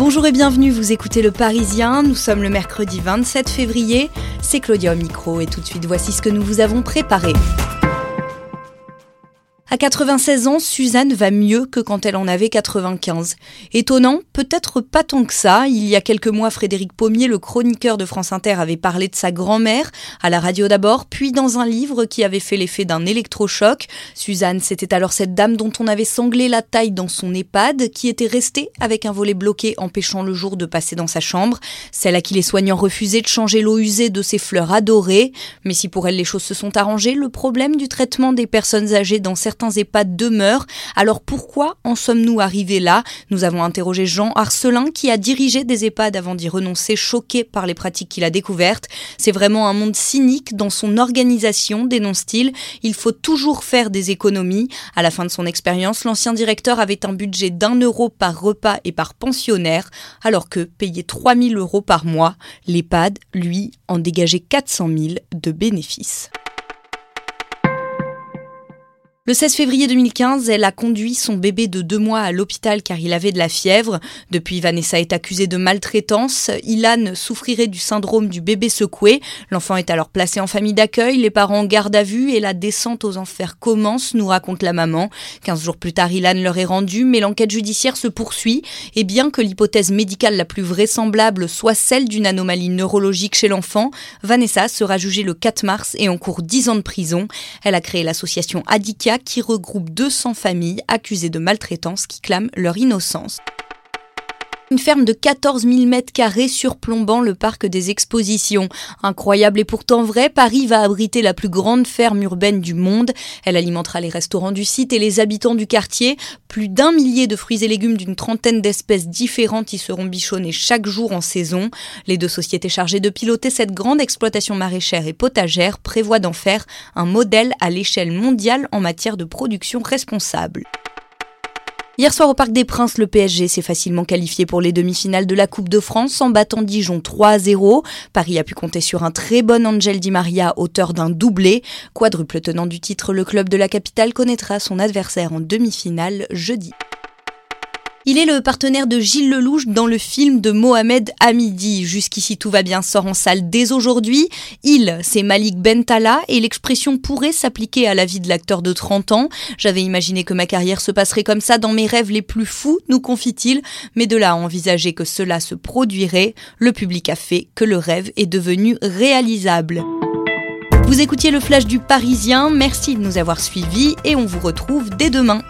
Bonjour et bienvenue, vous écoutez Le Parisien, nous sommes le mercredi 27 février, c'est Claudia au micro et tout de suite voici ce que nous vous avons préparé. À 96 ans, Suzanne va mieux que quand elle en avait 95. Étonnant, peut-être pas tant que ça. Il y a quelques mois, Frédéric Pommier, le chroniqueur de France Inter, avait parlé de sa grand-mère, à la radio d'abord, puis dans un livre qui avait fait l'effet d'un électrochoc. Suzanne, c'était alors cette dame dont on avait sanglé la taille dans son EHPAD, qui était restée avec un volet bloqué empêchant le jour de passer dans sa chambre, celle à qui les soignants refusaient de changer l'eau usée de ses fleurs adorées. Mais si pour elle les choses se sont arrangées, le problème du traitement des personnes âgées dans certains certains EHPAD demeurent. Alors pourquoi en sommes-nous arrivés là? Nous avons interrogé Jean Arcelin qui a dirigé des EHPAD avant d'y renoncer, choqué par les pratiques qu'il a découvertes. C'est vraiment un monde cynique dans son organisation, dénonce-t-il. Il faut toujours faire des économies. À la fin de son expérience, l'ancien directeur avait un budget d'un euro par repas et par pensionnaire, alors que, payé 3000 euros par mois, l'EHPAD, lui, en dégageait 400 000 de bénéfices. Le 16 février 2015, elle a conduit son bébé de deux mois à l'hôpital car il avait de la fièvre. Depuis, Vanessa est accusée de maltraitance. Ilan souffrirait du syndrome du bébé secoué. L'enfant est alors placé en famille d'accueil, les parents en garde à vue et la descente aux enfers commence, nous raconte la maman. Quinze jours plus tard, Ilan leur est rendu, mais l'enquête judiciaire se poursuit. Et bien que l'hypothèse médicale la plus vraisemblable soit celle d'une anomalie neurologique chez l'enfant, Vanessa sera jugée le 4 mars et encourt 10 ans de prison. Elle a créé l'association Adikia qui regroupe 200 familles accusées de maltraitance qui clament leur innocence. Une ferme de 14 000 mètres carrés surplombant le parc des expositions. Incroyable et pourtant vrai, Paris va abriter la plus grande ferme urbaine du monde. Elle alimentera les restaurants du site et les habitants du quartier. Plus d'un millier de fruits et légumes d'une trentaine d'espèces différentes y seront bichonnés chaque jour en saison. Les deux sociétés chargées de piloter cette grande exploitation maraîchère et potagère prévoient d'en faire un modèle à l'échelle mondiale en matière de production responsable. Hier soir au Parc des Princes, le PSG s'est facilement qualifié pour les demi-finales de la Coupe de France en battant Dijon 3 0. Paris a pu compter sur un très bon Angel Di Maria, auteur d'un doublé. Quadruple tenant du titre, le club de la capitale connaîtra son adversaire en demi-finale jeudi. Il est le partenaire de Gilles Lelouch dans le film de Mohamed Hamidi. Jusqu'ici tout va bien sort en salle dès aujourd'hui. Il, c'est Malik Bentala et l'expression pourrait s'appliquer à la vie de l'acteur de 30 ans. J'avais imaginé que ma carrière se passerait comme ça dans mes rêves les plus fous, nous confie-t-il, mais de là à envisager que cela se produirait, le public a fait que le rêve est devenu réalisable. Vous écoutiez le flash du Parisien, merci de nous avoir suivis et on vous retrouve dès demain.